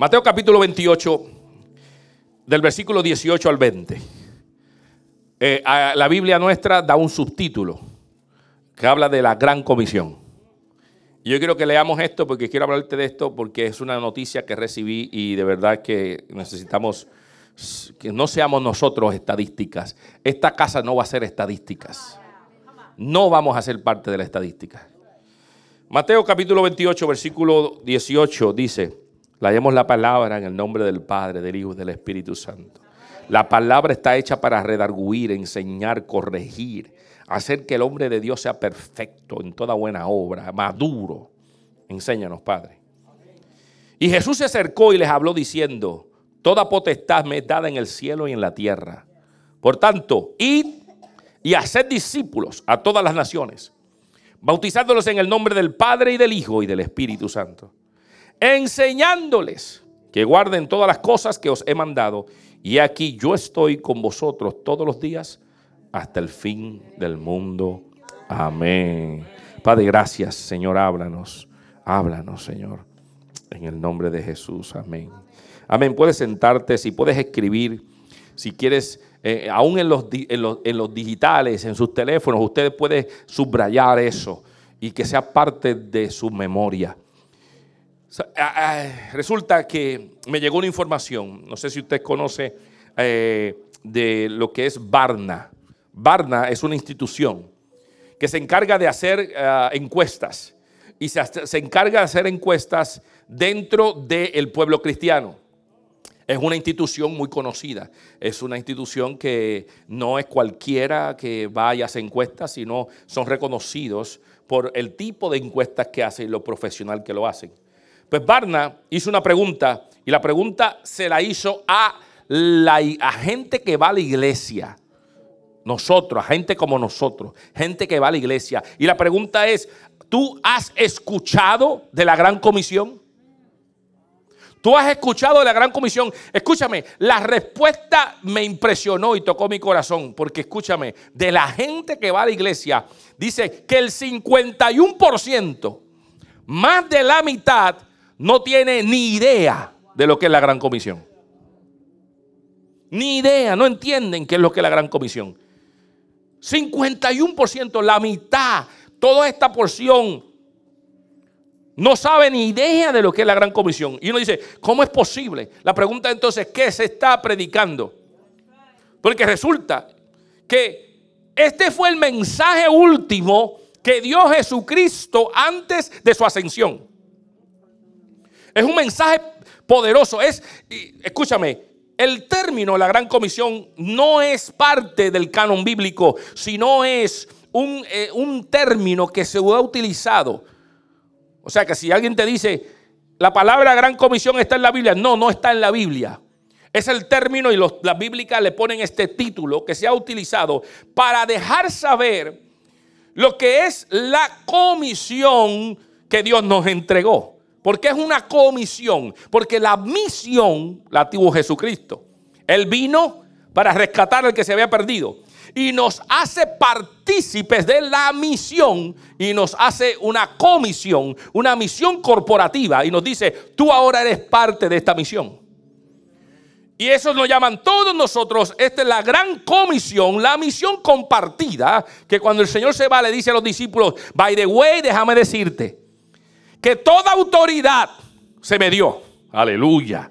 Mateo capítulo 28, del versículo 18 al 20. Eh, la Biblia nuestra da un subtítulo que habla de la gran comisión. Yo quiero que leamos esto porque quiero hablarte de esto porque es una noticia que recibí y de verdad que necesitamos que no seamos nosotros estadísticas. Esta casa no va a ser estadísticas. No vamos a ser parte de la estadística. Mateo capítulo 28, versículo 18 dice, leemos la palabra en el nombre del Padre, del Hijo y del Espíritu Santo. La palabra está hecha para redarguir, enseñar, corregir, hacer que el hombre de Dios sea perfecto en toda buena obra, maduro. Enséñanos, Padre. Y Jesús se acercó y les habló diciendo, Toda potestad me es dada en el cielo y en la tierra. Por tanto, id y haced discípulos a todas las naciones, bautizándolos en el nombre del Padre y del Hijo y del Espíritu Santo, enseñándoles que guarden todas las cosas que os he mandado. Y aquí yo estoy con vosotros todos los días hasta el fin del mundo. Amén. Padre, gracias, Señor, háblanos. Háblanos, Señor. En el nombre de Jesús. Amén. Amén. Puedes sentarte, si puedes escribir, si quieres, eh, aún en los, en, los, digitales, en sus teléfonos, usted puede subrayar eso y que sea parte de su memoria. Resulta que me llegó una información, no sé si usted conoce eh, de lo que es Barna. Barna es una institución que se encarga de hacer eh, encuestas y se, encarga de hacer encuestas dentro del pueblo cristiano. Es una institución muy conocida. Es una institución que no es cualquiera que vaya a hacer encuestas, sino son reconocidos por el tipo de encuestas que hacen y lo profesional que lo hacen. Pues Barna hizo una pregunta y la pregunta se la hizo a, la, a gente que va a la iglesia. Nosotros, a gente como nosotros, gente que va a la iglesia. Y la pregunta es, ¿tú has escuchado de la gran comisión? Tú has escuchado de la gran comisión. Escúchame, la respuesta me impresionó y tocó mi corazón. Porque escúchame, de la gente que va a la iglesia, dice que el 51%, más de la mitad, no tiene ni idea de lo que es la gran comisión. Ni idea, no entienden qué es lo que es la gran comisión. 51%, la mitad, toda esta porción no sabe ni idea de lo que es la gran comisión. Y uno dice, ¿cómo es posible? La pregunta entonces, ¿qué se está predicando? Porque resulta que este fue el mensaje último que dio Jesucristo antes de su ascensión. Es un mensaje poderoso. Es, escúchame, el término la gran comisión no es parte del canon bíblico, sino es un, eh, un término que se ha utilizado o sea que si alguien te dice, la palabra gran comisión está en la Biblia, no, no está en la Biblia. Es el término y los, las bíblicas le ponen este título que se ha utilizado para dejar saber lo que es la comisión que Dios nos entregó. Porque es una comisión, porque la misión la tuvo Jesucristo. Él vino para rescatar al que se había perdido y nos hace partícipes de la misión y nos hace una comisión, una misión corporativa y nos dice, tú ahora eres parte de esta misión. Y eso nos llaman todos nosotros, esta es la gran comisión, la misión compartida, que cuando el Señor se va le dice a los discípulos, by the way, déjame decirte, que toda autoridad se me dio. Aleluya.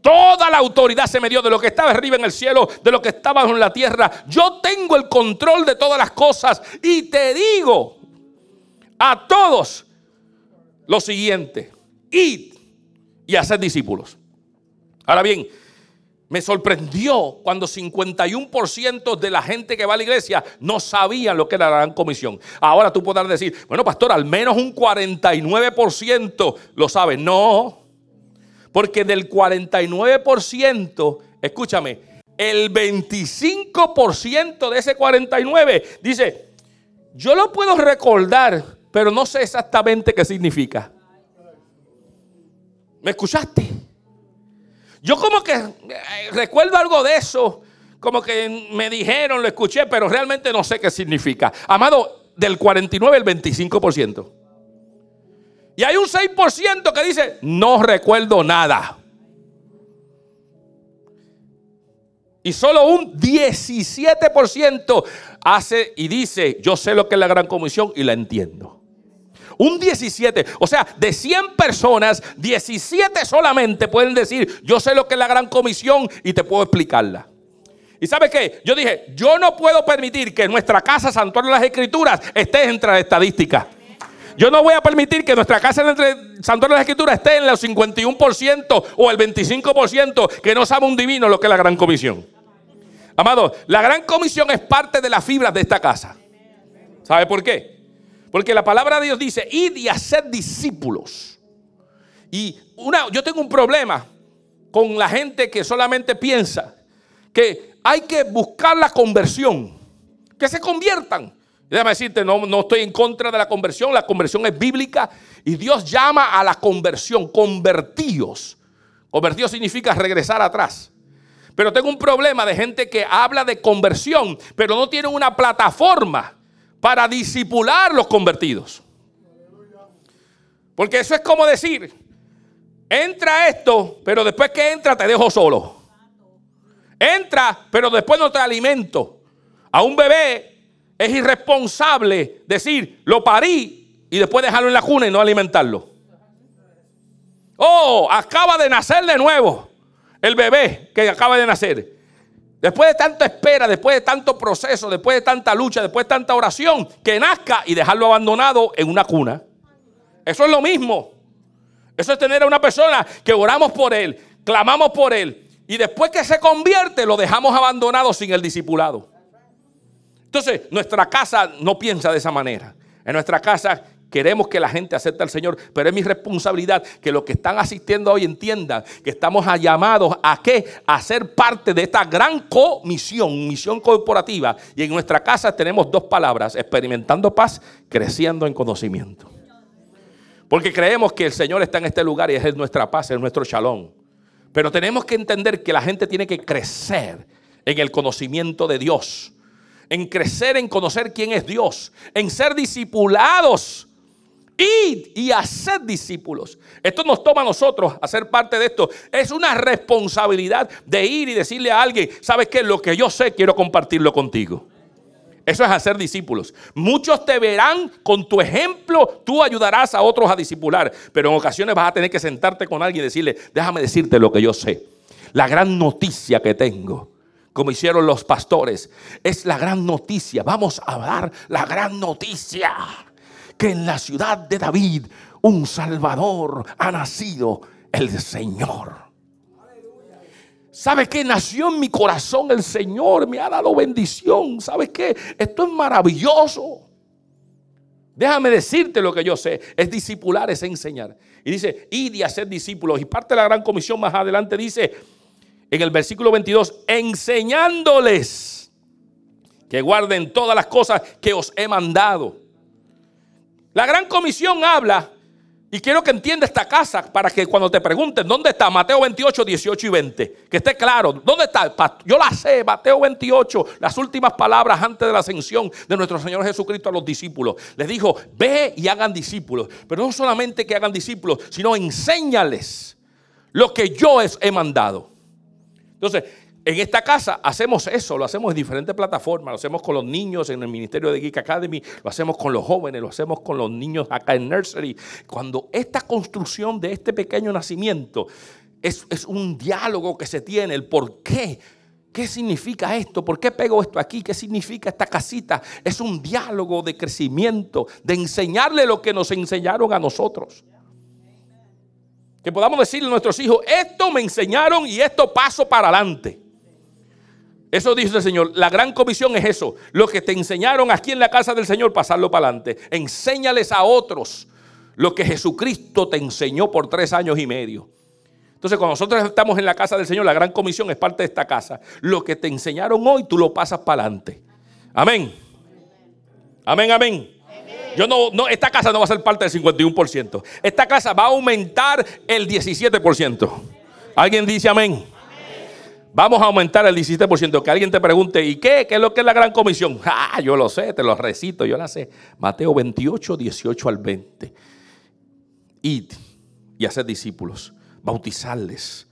Toda la autoridad se me dio de lo que estaba arriba en el cielo, de lo que estaba en la tierra. Yo tengo el control de todas las cosas y te digo a todos lo siguiente, id y haced discípulos. Ahora bien, me sorprendió cuando 51% de la gente que va a la iglesia no sabían lo que era la gran comisión. Ahora tú podrás decir, bueno, pastor, al menos un 49% lo sabe. No, porque del 49%, escúchame, el 25% de ese 49 dice, yo lo puedo recordar, pero no sé exactamente qué significa. ¿Me escuchaste? Yo como que eh, recuerdo algo de eso, como que me dijeron, lo escuché, pero realmente no sé qué significa. Amado, del 49 el 25%. Y hay un 6% que dice, no recuerdo nada. Y solo un 17% hace y dice, yo sé lo que es la gran comisión y la entiendo. Un 17, o sea, de 100 personas, 17 solamente pueden decir, yo sé lo que es la gran comisión y te puedo explicarla. ¿Y sabe qué? Yo dije, yo no puedo permitir que nuestra casa Santuario de las Escrituras esté entre las estadísticas. Yo no voy a permitir que nuestra casa entre Santuario de las Escrituras esté en el 51% o el 25% que no sabe un divino lo que es la gran comisión. Amado, la gran comisión es parte de las fibras de esta casa. ¿Sabe por qué? Porque la palabra de Dios dice, id y hacer discípulos. Y una, yo tengo un problema con la gente que solamente piensa que hay que buscar la conversión, que se conviertan. Déjame decirte, no, no estoy en contra de la conversión, la conversión es bíblica y Dios llama a la conversión, convertidos. Convertidos significa regresar atrás. Pero tengo un problema de gente que habla de conversión, pero no tiene una plataforma para disipular los convertidos. Porque eso es como decir, entra esto, pero después que entra te dejo solo. Entra, pero después no te alimento. A un bebé es irresponsable decir, lo parí y después dejarlo en la cuna y no alimentarlo. Oh, acaba de nacer de nuevo el bebé que acaba de nacer. Después de tanta espera, después de tanto proceso, después de tanta lucha, después de tanta oración, que nazca y dejarlo abandonado en una cuna. Eso es lo mismo. Eso es tener a una persona que oramos por él, clamamos por él, y después que se convierte lo dejamos abandonado sin el discipulado. Entonces, nuestra casa no piensa de esa manera. En nuestra casa Queremos que la gente acepte al Señor, pero es mi responsabilidad que los que están asistiendo hoy entiendan que estamos llamados a qué? A ser parte de esta gran comisión, misión corporativa. Y en nuestra casa tenemos dos palabras, experimentando paz, creciendo en conocimiento. Porque creemos que el Señor está en este lugar y es nuestra paz, es nuestro shalom. Pero tenemos que entender que la gente tiene que crecer en el conocimiento de Dios, en crecer en conocer quién es Dios, en ser discipulados Id y hacer discípulos. Esto nos toma a nosotros hacer parte de esto. Es una responsabilidad de ir y decirle a alguien, ¿sabes qué? Lo que yo sé quiero compartirlo contigo. Eso es hacer discípulos. Muchos te verán con tu ejemplo, tú ayudarás a otros a discipular, pero en ocasiones vas a tener que sentarte con alguien y decirle, déjame decirte lo que yo sé. La gran noticia que tengo, como hicieron los pastores, es la gran noticia. Vamos a dar la gran noticia que en la ciudad de David un Salvador ha nacido, el Señor. ¿Sabe qué? Nació en mi corazón el Señor, me ha dado bendición. ¿Sabes qué? Esto es maravilloso. Déjame decirte lo que yo sé. Es discipular, es enseñar. Y dice, id y hacer discípulos. Y parte de la gran comisión más adelante dice, en el versículo 22, enseñándoles que guarden todas las cosas que os he mandado. La gran comisión habla, y quiero que entienda esta casa para que cuando te pregunten, ¿dónde está Mateo 28, 18 y 20? Que esté claro, ¿dónde está? Yo la sé, Mateo 28, las últimas palabras antes de la ascensión de nuestro Señor Jesucristo a los discípulos. Les dijo, ve y hagan discípulos, pero no solamente que hagan discípulos, sino enséñales lo que yo he mandado. Entonces, en esta casa hacemos eso, lo hacemos en diferentes plataformas, lo hacemos con los niños en el Ministerio de Geek Academy, lo hacemos con los jóvenes, lo hacemos con los niños acá en Nursery. Cuando esta construcción de este pequeño nacimiento es, un diálogo que se tiene, el por qué. ¿Qué significa esto? ¿Por qué pego esto aquí? ¿Qué significa esta casita? Es un diálogo de crecimiento, de enseñarle lo que nos enseñaron a nosotros. Que podamos decirle a nuestros hijos, esto me enseñaron y esto paso para adelante. Eso dice el Señor. La gran comisión es eso. Lo que te enseñaron aquí en la casa del Señor, pasarlo para adelante. Enséñales a otros lo que Jesucristo te enseñó por tres años y medio. Entonces, cuando nosotros estamos en la casa del Señor, la gran comisión es parte de esta casa. Lo que te enseñaron hoy, tú lo pasas para adelante. Amén. Amén, amén. Yo no, no, esta casa no va a ser parte del 51%. Esta casa va a aumentar el 17%. ¿Alguien dice amén? Vamos a aumentar el 17%. Que alguien te pregunte, ¿y qué? ¿Qué es lo que es la gran comisión? Ah, yo lo sé, te lo recito, yo la sé. Mateo 28, 18 al 20. id y hacer discípulos, bautizarles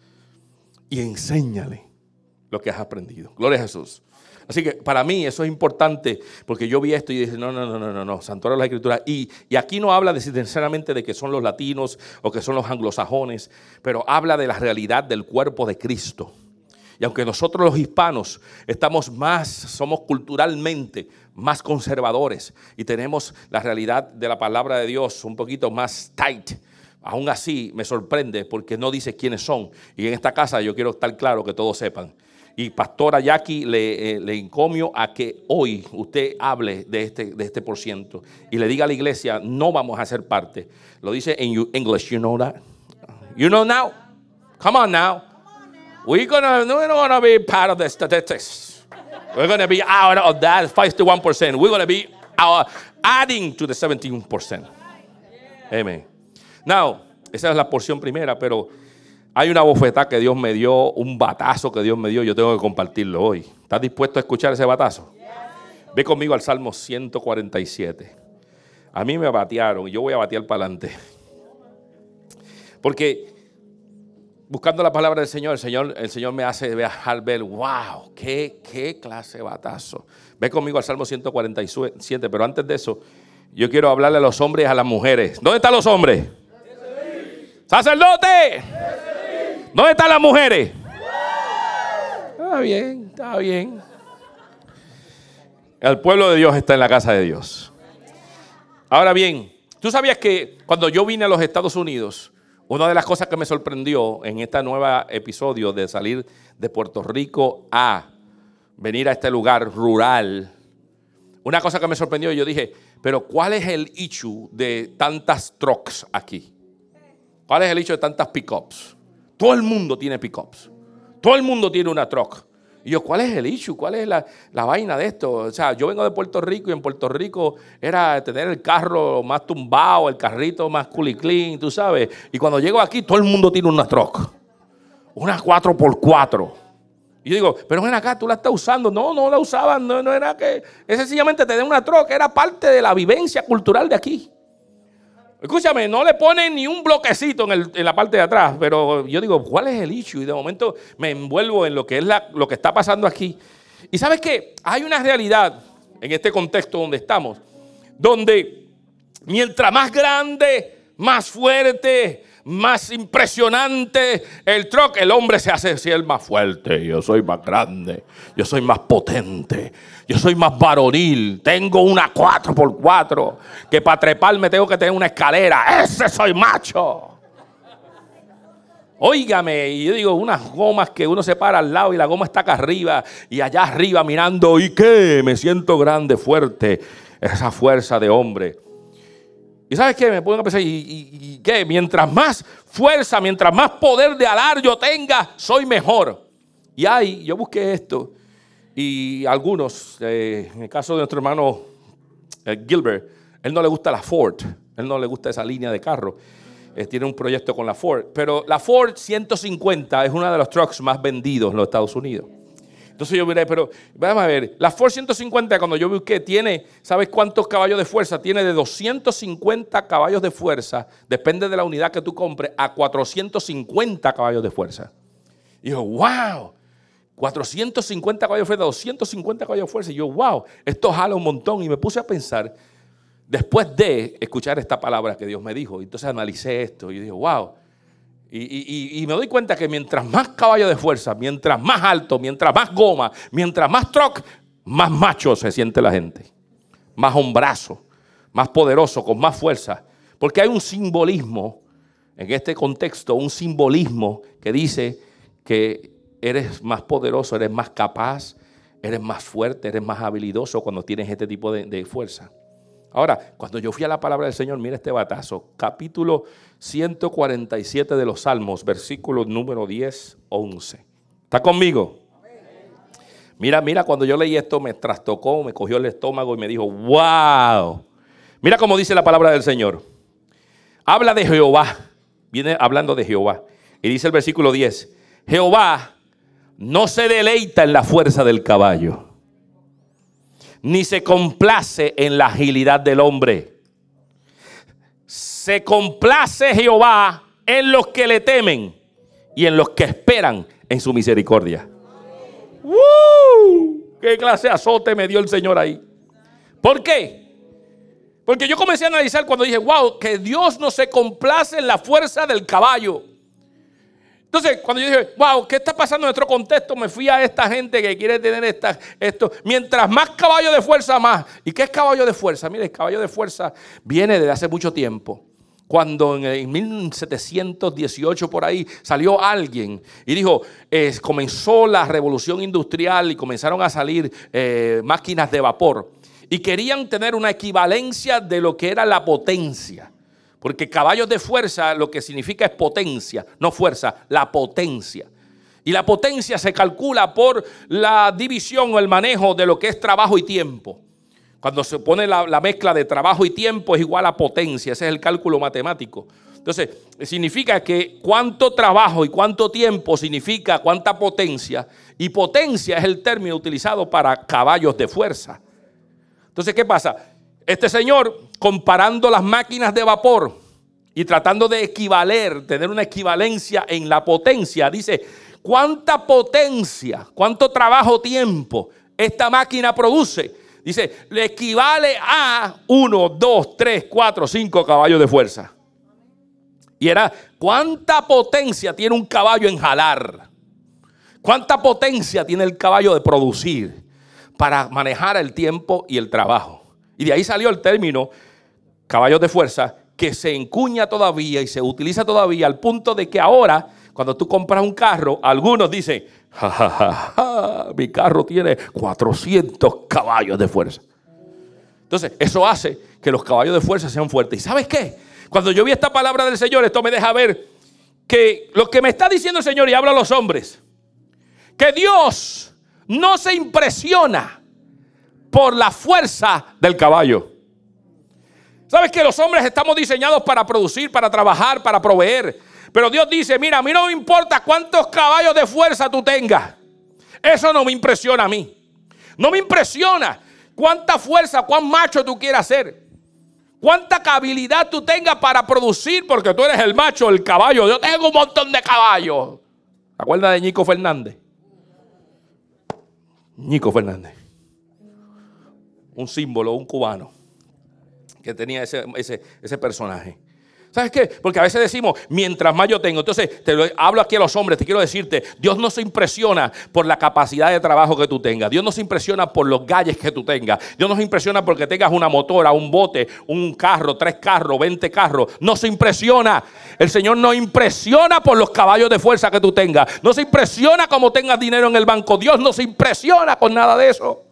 y enséñale lo que has aprendido. Gloria a Jesús. Así que para mí eso es importante porque yo vi esto y dije, no, no, no, no, no, no, santuario de la escritura. Y, y aquí no habla necesariamente de que son los latinos o que son los anglosajones, pero habla de la realidad del cuerpo de Cristo. Y aunque nosotros los hispanos estamos más, somos culturalmente más conservadores y tenemos la realidad de la palabra de Dios un poquito más tight, aún así me sorprende porque no dice quiénes son. Y en esta casa yo quiero estar claro que todos sepan y pastora Jackie le, eh, encomio a que hoy usted hable de este, de este por ciento y le diga a la iglesia, no vamos a ser parte. Lo dice en English, you know that? You know now? Come on now. We're gonna, we're gonna be part of the statistics. We're gonna be out of that 51%. We're gonna be uh, adding to the 17%. Amen. Now, esa es la porción primera, pero hay una bofetada que Dios me dio, un batazo que Dios me dio, yo tengo que compartirlo hoy. ¿Estás dispuesto a escuchar ese batazo? Ve conmigo al Salmo 147. A mí me batearon y yo voy a batear para adelante. Porque buscando la palabra del Señor, el Señor, el Señor me hace dejar ver, wow, qué, qué clase de batazo. Ve conmigo al Salmo 147, pero antes de eso, yo quiero hablarle a los hombres y a las mujeres. ¿Dónde están los hombres? ¡Sacerdote! ¿Dónde están las mujeres? Está bien, está bien. El pueblo de Dios está en la casa de Dios. Ahora bien, tú sabías que cuando yo vine a los Estados Unidos, una de las cosas que me sorprendió en este nuevo episodio de salir de Puerto Rico a venir a este lugar rural, una cosa que me sorprendió, yo dije, pero ¿cuál es el issue de tantas trucks aquí? ¿Cuál es el issue de tantas pickups? Todo el mundo tiene pickups. Todo el mundo tiene una truck. Y yo, ¿cuál es el issue? ¿Cuál es la, vaina de esto? O sea, yo vengo de Puerto Rico y en Puerto Rico era tener el carro más tumbado, el carrito más cool clean, tú sabes. Y cuando llego aquí, todo el mundo tiene una truck. Una 4x4. Y yo digo, pero ven acá, tú la estás usando. No, no la usaban, no, no era que. Es sencillamente tener una truck, era parte de la vivencia cultural de aquí. Escúchame, no le ponen ni un bloquecito en, la parte de atrás, pero yo digo, ¿cuál es el issue? Y de momento me envuelvo en lo que es lo que está pasando aquí. Y sabes qué? Hay una realidad en este contexto donde estamos, donde mientras más grande, más fuerte, más impresionante el truck, el hombre se hace decir el más fuerte, yo soy más grande, yo soy más potente, yo soy más varonil, tengo una 4x4, que para treparme tengo que tener una escalera, ese soy macho. Óigame, y yo digo, unas gomas que uno se para al lado y la goma está acá arriba y allá arriba mirando, ¿y qué? Me siento grande, fuerte, esa fuerza de hombre. ¿Y sabes qué? Me pueden pensar, ¿y, qué? Mientras más fuerza, mientras más poder de alar yo tenga, soy mejor. Y ahí, yo busqué esto, y algunos, eh, en el caso de nuestro hermano eh, Gilbert, él no le gusta la Ford, él no le gusta esa línea de carro. Eh, tiene un proyecto con la Ford, pero la Ford 150 es uno de los trucks más vendidos en los Estados Unidos. Entonces yo miré, pero vamos a ver, la Ford 150 cuando yo busqué tiene, ¿sabes cuántos caballos de fuerza? Tiene de 250 caballos de fuerza, depende de la unidad que tú compres, a 450 caballos de fuerza. Y yo, wow, 450 caballos de fuerza, 250 caballos de fuerza. Y yo, wow, esto jala un montón. Y me puse a pensar, después de escuchar esta palabra que Dios me dijo, entonces analicé esto y dije, wow, y, me doy cuenta que mientras más caballo de fuerza, mientras más alto, mientras más goma, mientras más truck, más macho se siente la gente. Más hombrazo, más poderoso, con más fuerza. Porque hay un simbolismo en este contexto, un simbolismo que dice que eres más poderoso, eres más capaz, eres más fuerte, eres más habilidoso cuando tienes este tipo de fuerza. Ahora, cuando yo fui a la palabra del Señor, mira este batazo, capítulo 147 de los Salmos, versículo número 10, 11. ¿Está conmigo? Mira, mira, cuando yo leí esto me trastocó, me cogió el estómago y me dijo, wow. Mira cómo dice la palabra del Señor. Habla de Jehová, viene hablando de Jehová. Y dice el versículo 10, Jehová no se deleita en la fuerza del caballo ni se complace en la agilidad del hombre. Se complace Jehová en los que le temen y en los que esperan en su misericordia. ¿Qué clase de azote me dio el Señor ahí? ¿Por qué? Porque yo comencé a analizar cuando dije, wow, que Dios no se complace en la fuerza del caballo. Entonces, cuando yo dije, wow, ¿qué está pasando en nuestro contexto? Me fui a esta gente que quiere tener esta, esto. Mientras más caballo de fuerza, más. ¿Y qué es caballo de fuerza? Mire, el caballo de fuerza viene desde hace mucho tiempo. Cuando en, 1718 por ahí salió alguien y dijo, comenzó la revolución industrial y comenzaron a salir eh, máquinas de vapor y querían tener una equivalencia de lo que era la potencia. Porque caballos de fuerza lo que significa es potencia, no fuerza, la potencia. Y la potencia se calcula por la división o el manejo de lo que es trabajo y tiempo. Cuando se pone la, la, mezcla de trabajo y tiempo es igual a potencia, ese es el cálculo matemático. Entonces, significa que cuánto trabajo y cuánto tiempo significa cuánta potencia. Y potencia es el término utilizado para caballos de fuerza. Entonces, ¿qué pasa? Este señor, comparando las máquinas de vapor y tratando de equivaler, tener una equivalencia en la potencia, dice, ¿cuánta potencia, cuánto trabajo, tiempo esta máquina produce? Dice, le equivale a 1, 2, 3, 4, 5 caballos de fuerza. Y era, ¿cuánta potencia tiene un caballo en jalar? ¿Cuánta potencia tiene el caballo de producir? para manejar el tiempo y el trabajo. Y de ahí salió el término caballos de fuerza que se encuña todavía y se utiliza todavía al punto de que ahora, cuando tú compras un carro, algunos dicen, ja, mi carro tiene 400 caballos de fuerza. Entonces, eso hace que los caballos de fuerza sean fuertes. ¿Y sabes qué? Cuando yo vi esta palabra del Señor, esto me deja ver que lo que me está diciendo el Señor, y habla a los hombres, que Dios no se impresiona por la fuerza del caballo. ¿Sabes que los hombres estamos diseñados para producir, para trabajar, para proveer? Pero Dios dice, mira, a mí no me importa cuántos caballos de fuerza tú tengas. Eso no me impresiona a mí. No me impresiona cuánta fuerza, cuán macho tú quieras ser. Cuánta habilidad tú tengas para producir, porque tú eres el macho, el caballo. Yo tengo un montón de caballos. ¿Te acuerdas de Nico Fernández? Nico Fernández. Un símbolo, un cubano que tenía ese, ese personaje. ¿Sabes qué? Porque a veces decimos, mientras más yo tengo. Entonces, te lo, hablo aquí a los hombres, te quiero decirte, Dios no se impresiona por la capacidad de trabajo que tú tengas. Dios no se impresiona por los galles que tú tengas. Dios no se impresiona porque tengas una motora, un bote, un carro, tres carros, veinte carros. No se impresiona. El Señor no impresiona por los caballos de fuerza que tú tengas. No se impresiona como tengas dinero en el banco. Dios no se impresiona con nada de eso.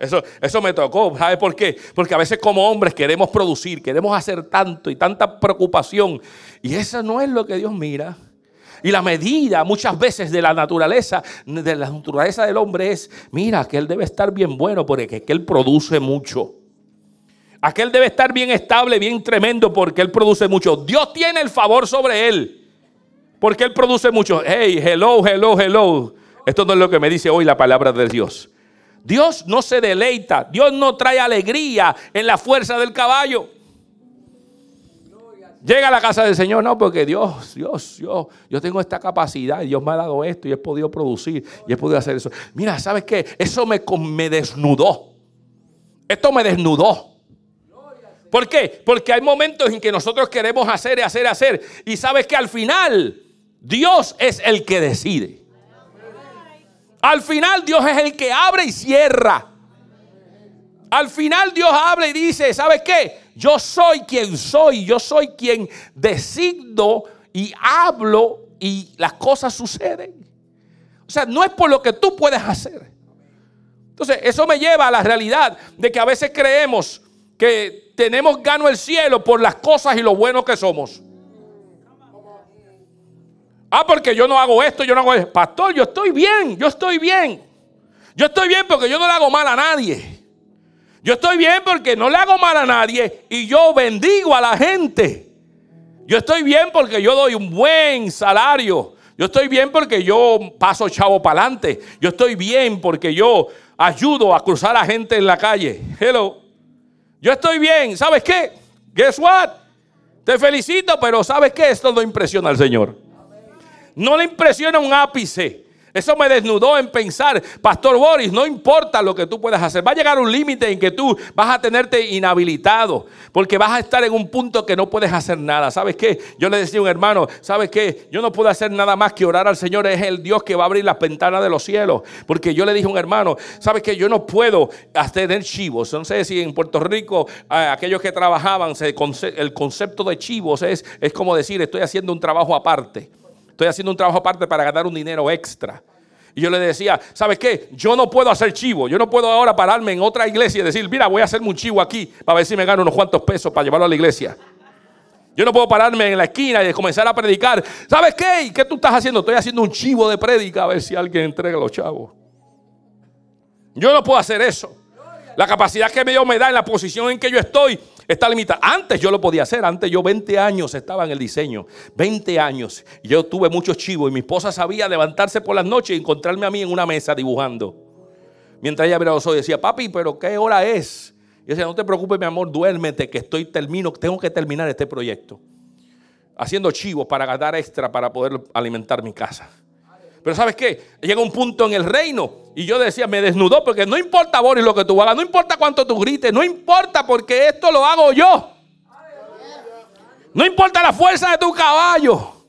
Eso, eso me tocó. ¿Sabe por qué? Porque a veces como hombres queremos producir, queremos hacer tanto y tanta preocupación. Y eso no es lo que Dios mira. Y la medida muchas veces de la naturaleza, de la naturaleza del hombre es, mira, que él debe estar bien bueno porque que él produce mucho. Aquel debe estar bien estable, bien tremendo porque él produce mucho. Dios tiene el favor sobre él porque él produce mucho. Hey, hello, hello, hello. Esto no es lo que me dice hoy la palabra de Dios. Dios no se deleita, Dios no trae alegría en la fuerza del caballo. Llega a la casa del Señor, no, porque Dios, Dios, yo, yo tengo esta capacidad, Dios me ha dado esto y he podido producir y he podido hacer eso. Mira, ¿sabes qué? Eso me, me desnudó. Esto me desnudó. ¿Por qué? Porque hay momentos en que nosotros queremos hacer, hacer, hacer. Y sabes que al final Dios es el que decide. Al final Dios es el que abre y cierra. Al final Dios habla y dice, ¿sabes qué? Yo soy quien soy, yo soy quien designo y hablo y las cosas suceden. O sea, no es por lo que tú puedes hacer. Entonces, eso me lleva a la realidad de que a veces creemos que tenemos gano el cielo por las cosas y lo bueno que somos. Ah, porque yo no hago esto, yo no hago esto. Pastor, yo estoy bien, yo estoy bien. Yo estoy bien porque yo no le hago mal a nadie. Yo estoy bien porque no le hago mal a nadie y yo bendigo a la gente. Yo estoy bien porque yo doy un buen salario. Yo estoy bien porque yo paso chavo para adelante. Yo estoy bien porque yo ayudo a cruzar a gente en la calle. Hello. Yo estoy bien. ¿Sabes qué? Guess what? Te felicito, pero ¿sabes qué? Esto no impresiona al Señor. No le impresiona un ápice. Eso me desnudó en pensar, Pastor Boris, no importa lo que tú puedas hacer, va a llegar un límite en que tú vas a tenerte inhabilitado, porque vas a estar en un punto que no puedes hacer nada. ¿Sabes qué? Yo le decía a un hermano, ¿sabes qué? Yo no puedo hacer nada más que orar al Señor, es el Dios que va a abrir las ventanas de los cielos, porque yo le dije a un hermano, ¿sabes qué? Yo no puedo tener chivos. No sé si en Puerto Rico aquellos que trabajaban, el concepto de chivos es, es como decir, estoy haciendo un trabajo aparte. Estoy haciendo un trabajo aparte para ganar un dinero extra. Y yo le decía, ¿sabes qué? Yo no puedo hacer chivo. Yo no puedo ahora pararme en otra iglesia y decir, mira, voy a hacerme un chivo aquí para ver si me gano unos cuantos pesos para llevarlo a la iglesia. Yo no puedo pararme en la esquina y comenzar a predicar. ¿Sabes qué? ¿Qué tú estás haciendo? Estoy haciendo un chivo de prédica a ver si alguien entrega los chavos. Yo no puedo hacer eso. La capacidad que Dios me da en la posición en que yo estoy Está limitada. Antes yo lo podía hacer. Antes yo 20 años estaba en el diseño. 20 años. Yo tuve muchos chivos y mi esposa sabía levantarse por las noches y encontrarme a mí en una mesa dibujando. Mientras ella miraba los ojos y decía, papi, pero ¿qué hora es? Y yo decía, no te preocupes, mi amor, duérmete, que estoy termino, tengo que terminar este proyecto. Haciendo chivos para ganar extra para poder alimentar mi casa. Pero ¿sabes qué? Llega un punto en el reino y yo decía, me desnudó porque no importa, Boris, lo que tú hagas, no importa cuánto tú grites, no importa porque esto lo hago yo. No importa la fuerza de tu caballo.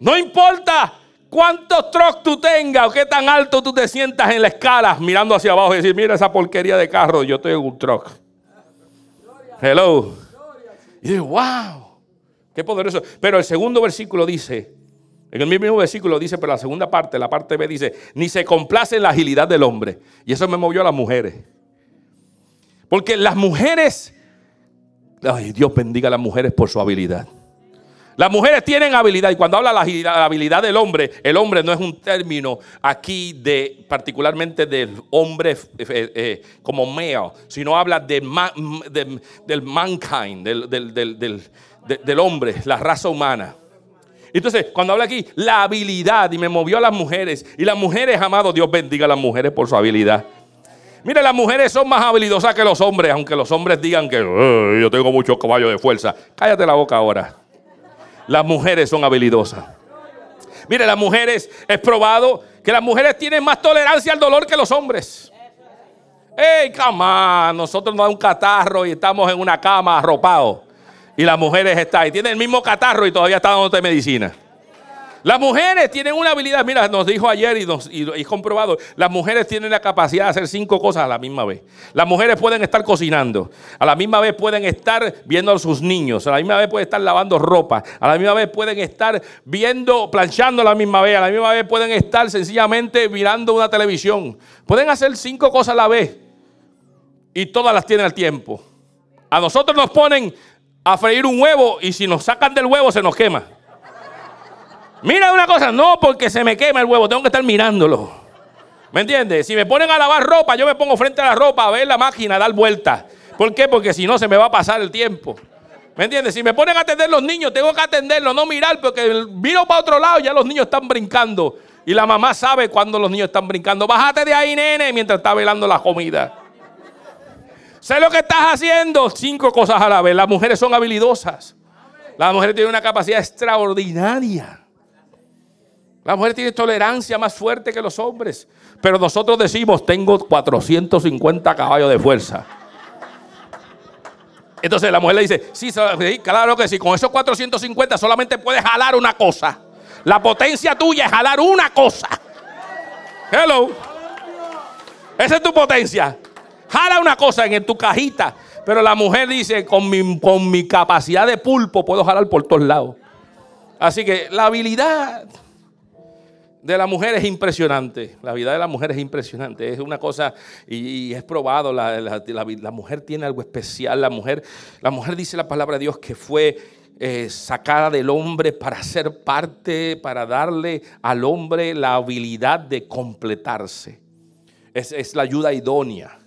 No importa cuántos trucks tú tengas o qué tan alto tú te sientas en la escala mirando hacia abajo y decir, mira esa porquería de carro, yo estoy en un truck. Hello. Y digo, wow, qué poderoso. Pero el segundo versículo dice, en el mismo versículo dice, pero la segunda parte, la parte B dice, ni se complace en la agilidad del hombre. Y eso me movió a las mujeres. Porque las mujeres, Dios bendiga a las mujeres por su habilidad. Las mujeres tienen habilidad y cuando habla de la habilidad del hombre, el hombre no es un término aquí de particularmente del hombre eh, eh, como male, sino habla de del mankind, del hombre, la raza humana. Entonces, cuando habla aquí, la habilidad, y me movió a las mujeres, y las mujeres, amado, Dios bendiga a las mujeres por su habilidad. Mire, las mujeres son más habilidosas que los hombres, aunque los hombres digan que yo tengo muchos caballos de fuerza. Cállate la boca ahora. Las mujeres son habilidosas. Mire, las mujeres, es probado que las mujeres tienen más tolerancia al dolor que los hombres. Hey, cama, nosotros nos da un catarro y estamos en una cama arropados. Y las mujeres están, y tienen el mismo catarro y todavía están dándote medicina. Las mujeres tienen una habilidad, mira, nos dijo ayer y, nos, y, comprobado, las mujeres tienen la capacidad de hacer cinco cosas a la misma vez. Las mujeres pueden estar cocinando, a la misma vez pueden estar viendo a sus niños, a la misma vez pueden estar lavando ropa, a la misma vez pueden estar viendo, planchando a la misma vez, a la misma vez pueden estar sencillamente mirando una televisión. Pueden hacer cinco cosas a la vez y todas las tienen al tiempo. A nosotros nos ponen a freír un huevo y si nos sacan del huevo se nos quema. Mira una cosa, no porque se me quema el huevo, tengo que estar mirándolo. ¿Me entiendes? Si me ponen a lavar ropa, yo me pongo frente a la ropa a ver la máquina, a dar vueltas. ¿Por qué? Porque si no se me va a pasar el tiempo. ¿Me entiendes? Si me ponen a atender los niños, tengo que atenderlos, no mirar, porque miro para otro lado y ya los niños están brincando. Y la mamá sabe cuando los niños están brincando. Bájate de ahí, nene, mientras está velando la comida. Sé lo que estás haciendo. Cinco cosas a la vez. Las mujeres son habilidosas. Las mujeres tienen una capacidad extraordinaria. Las mujeres tienen tolerancia más fuerte que los hombres. Pero nosotros decimos, tengo 450 caballos de fuerza. Entonces la mujer le dice, sí, claro que sí, con esos 450 solamente puedes jalar una cosa. La potencia tuya es jalar una cosa. Hello. Esa es tu potencia. Jala una cosa en tu cajita. Pero la mujer dice, con mi, con mi capacidad de pulpo puedo jalar por todos lados. Así que la habilidad de la mujer es impresionante. La habilidad de la mujer es impresionante. Es una cosa, y, es probado, la, la, mujer tiene algo especial. La mujer, la mujer dice la palabra de Dios que fue eh, sacada del hombre para ser parte, para darle al hombre la habilidad de completarse. Es, es la ayuda idónea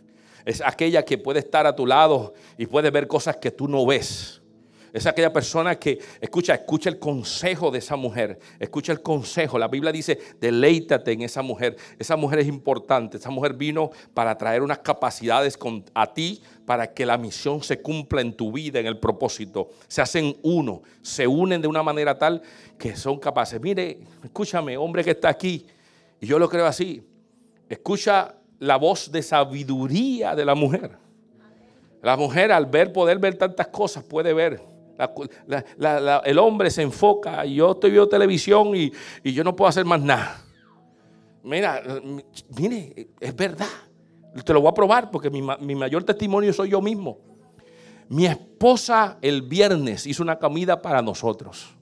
es aquella que puede estar a tu lado y puede ver cosas que tú no ves. Es aquella persona que escucha, escucha el consejo de esa mujer. Escucha el consejo. La Biblia dice, deleítate en esa mujer. Esa mujer es importante. Esa mujer vino para traer unas capacidades a ti para que la misión se cumpla en tu vida, en el propósito. Se hacen uno, se unen de una manera tal que son capaces. Mire, escúchame, hombre que está aquí, y yo lo creo así. Escucha la voz de sabiduría de la mujer. La mujer al ver, poder ver tantas cosas, puede ver. el hombre se enfoca, y yo estoy viendo televisión y, y yo no puedo hacer más nada. Mira, mire, es verdad. Te lo voy a probar porque mi, mi mayor testimonio soy yo mismo. Mi esposa el viernes hizo una comida para nosotros.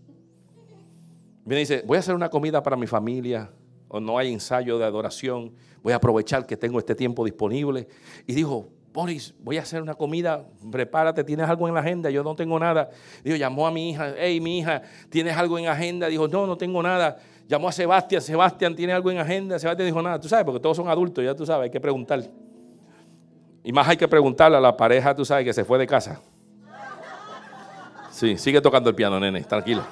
Viene y dice, voy a hacer una comida para mi familia, o no hay ensayo de adoración, voy a aprovechar que tengo este tiempo disponible. Y dijo, Boris, voy a hacer una comida, prepárate, ¿tienes algo en la agenda? Yo no tengo nada. Dijo, llamó a mi hija, hey, mi hija, ¿tienes algo en agenda? Dijo, no, no tengo nada. Llamó a Sebastián, Sebastián, ¿tiene algo en agenda? Sebastián dijo, nada, tú sabes, porque todos son adultos, ya tú sabes, hay que preguntar. Y más hay que preguntarle a la pareja, tú sabes, que se fue de casa. Sí, sigue tocando el piano, nene, tranquilo.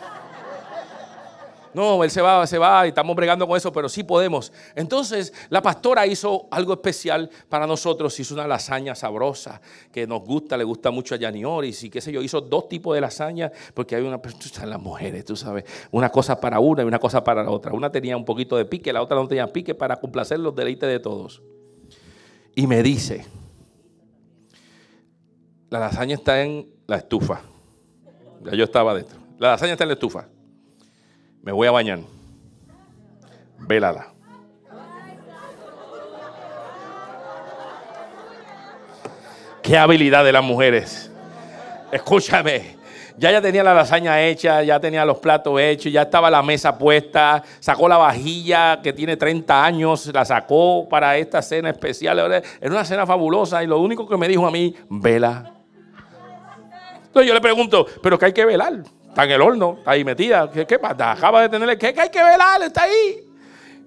No, él se va, se va y estamos bregando con eso, pero sí podemos. Entonces, la pastora hizo algo especial para nosotros. Hizo una lasaña sabrosa que nos gusta, le gusta mucho a Yanioris y qué sé yo. Hizo dos tipos de lasaña porque hay una, están las mujeres, tú sabes, una cosa para una y una cosa para la otra. Una tenía un poquito de pique, la otra no tenía pique para complacer los deleites de todos. Y me dice, la lasaña está en la estufa. Ya yo estaba dentro. La lasaña está en la estufa. Me voy a bañar. Vélala. Qué habilidad de las mujeres. Escúchame. Ya ya tenía la lasaña hecha, ya tenía los platos hechos, ya estaba la mesa puesta, sacó la vajilla que tiene 30 años, la sacó para esta cena especial. Era una cena fabulosa y lo único que me dijo a mí, vela. Entonces yo le pregunto, pero que hay que velar. Está en el horno, está ahí metida. ¿Qué, pasa? Acaba de tenerle. ¿Qué, hay que velar? Está ahí.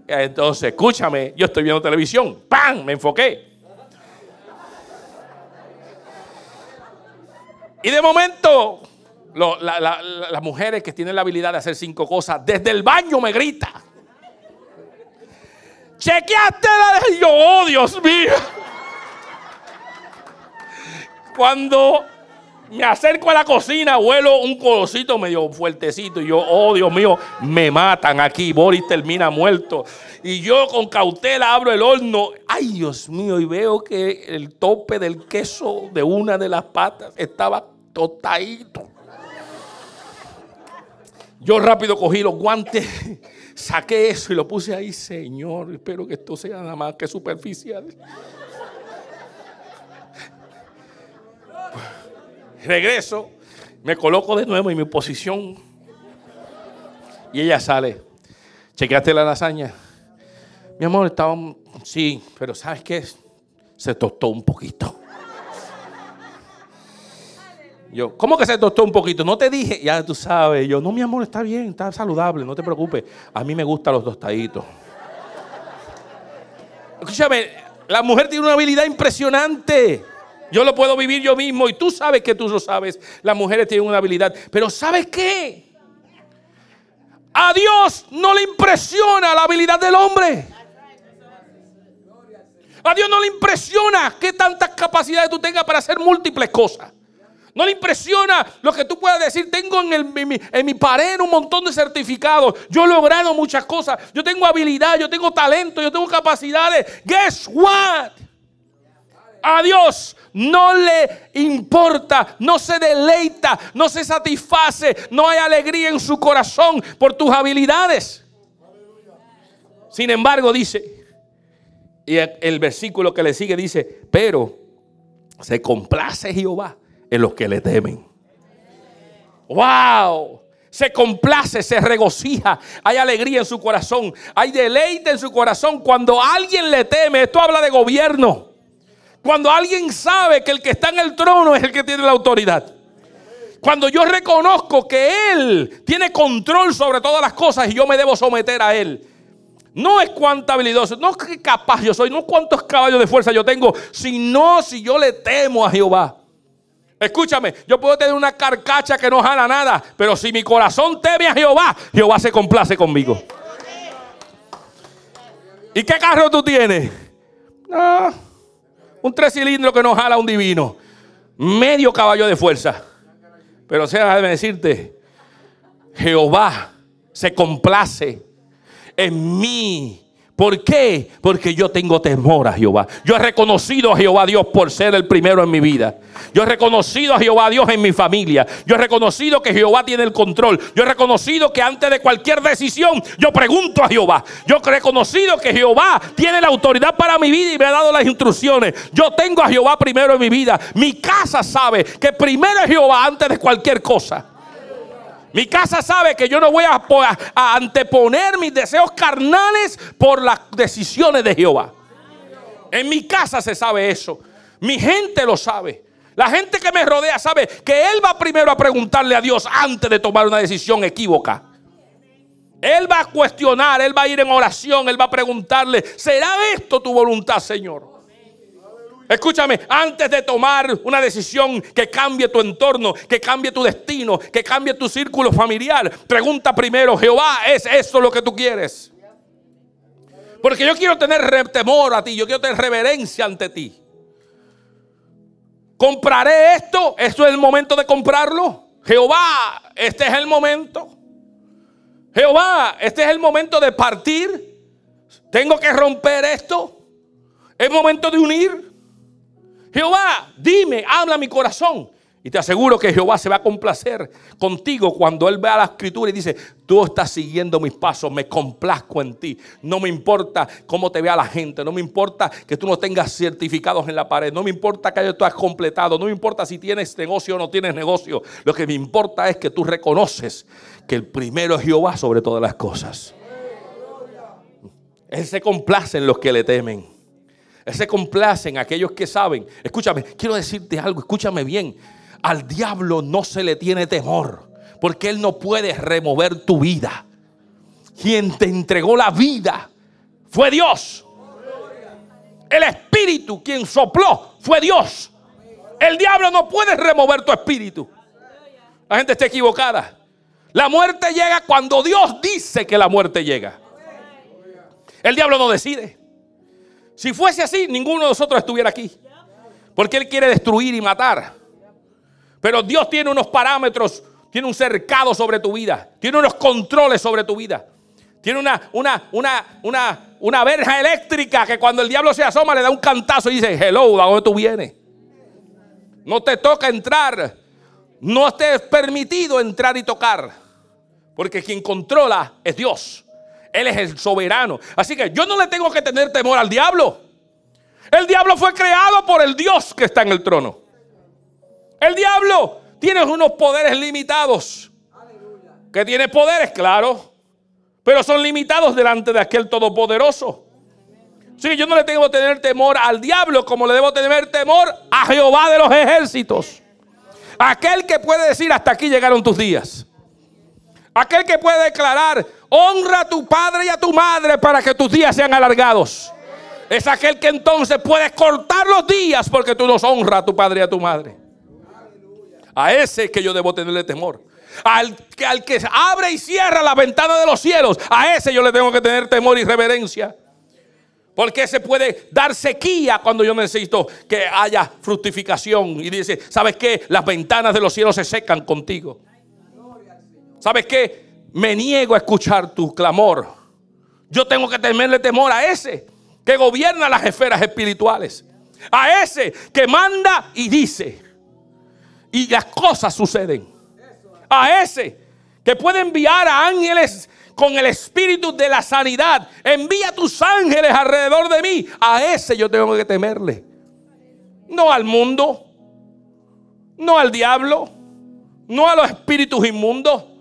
Entonces, escúchame, yo estoy viendo televisión. ¡Pam! Me enfoqué. Y de momento, las mujeres que tienen la habilidad de hacer cinco cosas, desde el baño me grita. Chequeaste la de yo, oh Dios mío. Cuando me acerco a la cocina, huelo un colosito medio fuertecito. Y yo, oh Dios mío, me matan aquí. Boris termina muerto. Y yo con cautela abro el horno. Ay, Dios mío, y veo que el tope del queso de una de las patas estaba totadito. Yo rápido cogí los guantes, saqué eso y lo puse ahí. Señor, espero que esto sea nada más que superficial. Regreso, me coloco de nuevo en mi posición. Y ella sale. ¿Chequeaste la lasaña? Mi amor, estaba. Sí, pero ¿sabes qué? Se tostó un poquito. Yo, ¿cómo que se tostó un poquito? No te dije, ya tú sabes. Yo, no, mi amor, está bien, está saludable, no te preocupes. A mí me gustan los tostaditos. Escúchame, la mujer tiene una habilidad impresionante. Yo lo puedo vivir yo mismo y tú sabes que tú lo sabes. Las mujeres tienen una habilidad. Pero ¿sabes qué? A Dios no le impresiona la habilidad del hombre. A Dios no le impresiona qué tantas capacidades tú tengas para hacer múltiples cosas. No le impresiona lo que tú puedas decir. Tengo en, en, mi, en, mi, pared un montón de certificados. Yo he logrado muchas cosas. Yo tengo habilidad, yo tengo talento, yo tengo capacidades. Guess what? A Dios no le importa, no se deleita, no se satisface, no hay alegría en su corazón por tus habilidades. Sin embargo, dice, y el versículo que le sigue dice, pero se complace Jehová en los que le temen. ¡Wow! se complace, se regocija, hay alegría en su corazón, hay deleite en su corazón cuando alguien le teme. Esto habla de gobierno. Cuando alguien sabe que el que está en el trono es el que tiene la autoridad. Cuando yo reconozco que Él tiene control sobre todas las cosas y yo me debo someter a Él. No es cuánta habilidoso, no es qué capaz yo soy, no cuántos caballos de fuerza yo tengo, sino si yo le temo a Jehová. Escúchame, yo puedo tener una carcacha que no jala nada, pero si mi corazón teme a Jehová, Jehová se complace conmigo. ¿Y qué carro tú tienes? Ah, un tres cilindros que no jala un divino. Medio caballo de fuerza. Pero sea, déjame decirte, Jehová se complace en mí ¿Por qué? Porque yo tengo temor a Jehová. Yo he reconocido a Jehová Dios por ser el primero en mi vida. Yo he reconocido a Jehová Dios en mi familia. Yo he reconocido que Jehová tiene el control. Yo he reconocido que antes de cualquier decisión yo pregunto a Jehová. Yo he reconocido que Jehová tiene la autoridad para mi vida y me ha dado las instrucciones. Yo tengo a Jehová primero en mi vida. Mi casa sabe que primero es Jehová antes de cualquier cosa. Mi casa sabe que yo no voy a, anteponer mis deseos carnales por las decisiones de Jehová. En mi casa se sabe eso. Mi gente lo sabe. La gente que me rodea sabe que Él va primero a preguntarle a Dios antes de tomar una decisión equívoca. Él va a cuestionar, Él va a ir en oración, Él va a preguntarle, ¿será esto tu voluntad, Señor? Escúchame, antes de tomar una decisión que cambie tu entorno, que cambie tu destino, que cambie tu círculo familiar, pregunta primero, Jehová, ¿es esto lo que tú quieres? Porque yo quiero tener temor a ti, yo quiero tener reverencia ante ti. ¿Compraré esto? ¿Esto es el momento de comprarlo? Jehová, este es el momento. Jehová, este es el momento de partir. Tengo que romper esto. Es momento de unir. Jehová, dime, habla mi corazón. Y te aseguro que Jehová se va a complacer contigo cuando Él vea la escritura y dice, tú estás siguiendo mis pasos, me complazco en ti. No me importa cómo te vea la gente, no me importa que tú no tengas certificados en la pared, no me importa que tú has completado, no me importa si tienes negocio o no tienes negocio. Lo que me importa es que tú reconoces que el primero es Jehová sobre todas las cosas. Él se complace en los que le temen. Él se complace aquellos que saben. Escúchame, quiero decirte algo, escúchame bien. Al diablo no se le tiene temor, porque él no puede remover tu vida. Quien te entregó la vida fue Dios. El espíritu, quien sopló, fue Dios. El diablo no puede remover tu espíritu. La gente está equivocada. La muerte llega cuando Dios dice que la muerte llega. El diablo no decide. Si fuese así, ninguno de nosotros estuviera aquí. Porque Él quiere destruir y matar. Pero Dios tiene unos parámetros, tiene un cercado sobre tu vida, tiene unos controles sobre tu vida. Tiene una, una, una, una, una verja eléctrica que cuando el diablo se asoma le da un cantazo y dice, hello, ¿a dónde tú vienes? No te toca entrar. No te es permitido entrar y tocar. Porque quien controla es Dios. Él es el soberano. Así que yo no le tengo que tener temor al diablo. El diablo fue creado por el Dios que está en el trono. El diablo tiene unos poderes limitados. Que tiene poderes, claro. Pero son limitados delante de aquel todopoderoso. Sí, yo no le tengo que tener temor al diablo como le debo tener temor a Jehová de los ejércitos. Aquel que puede decir hasta aquí llegaron tus días. Aquel que puede declarar, honra a tu padre y a tu madre para que tus días sean alargados. Es aquel que entonces puede cortar los días porque tú nos honras a tu padre y a tu madre. A ese que yo debo tenerle temor. Al, al que abre y cierra la ventana de los cielos, a ese yo le tengo que tener temor y reverencia. Porque ese puede dar sequía cuando yo necesito que haya fructificación. Y dice, ¿sabes qué? Las ventanas de los cielos se secan contigo. ¿Sabes qué? Me niego a escuchar tu clamor. Yo tengo que temerle temor a ese que gobierna las esferas espirituales. A ese que manda y dice. Y las cosas suceden. A ese que puede enviar a ángeles con el espíritu de la sanidad. Envía tus ángeles alrededor de mí. A ese yo tengo que temerle. No al mundo. No al diablo. No a los espíritus inmundos.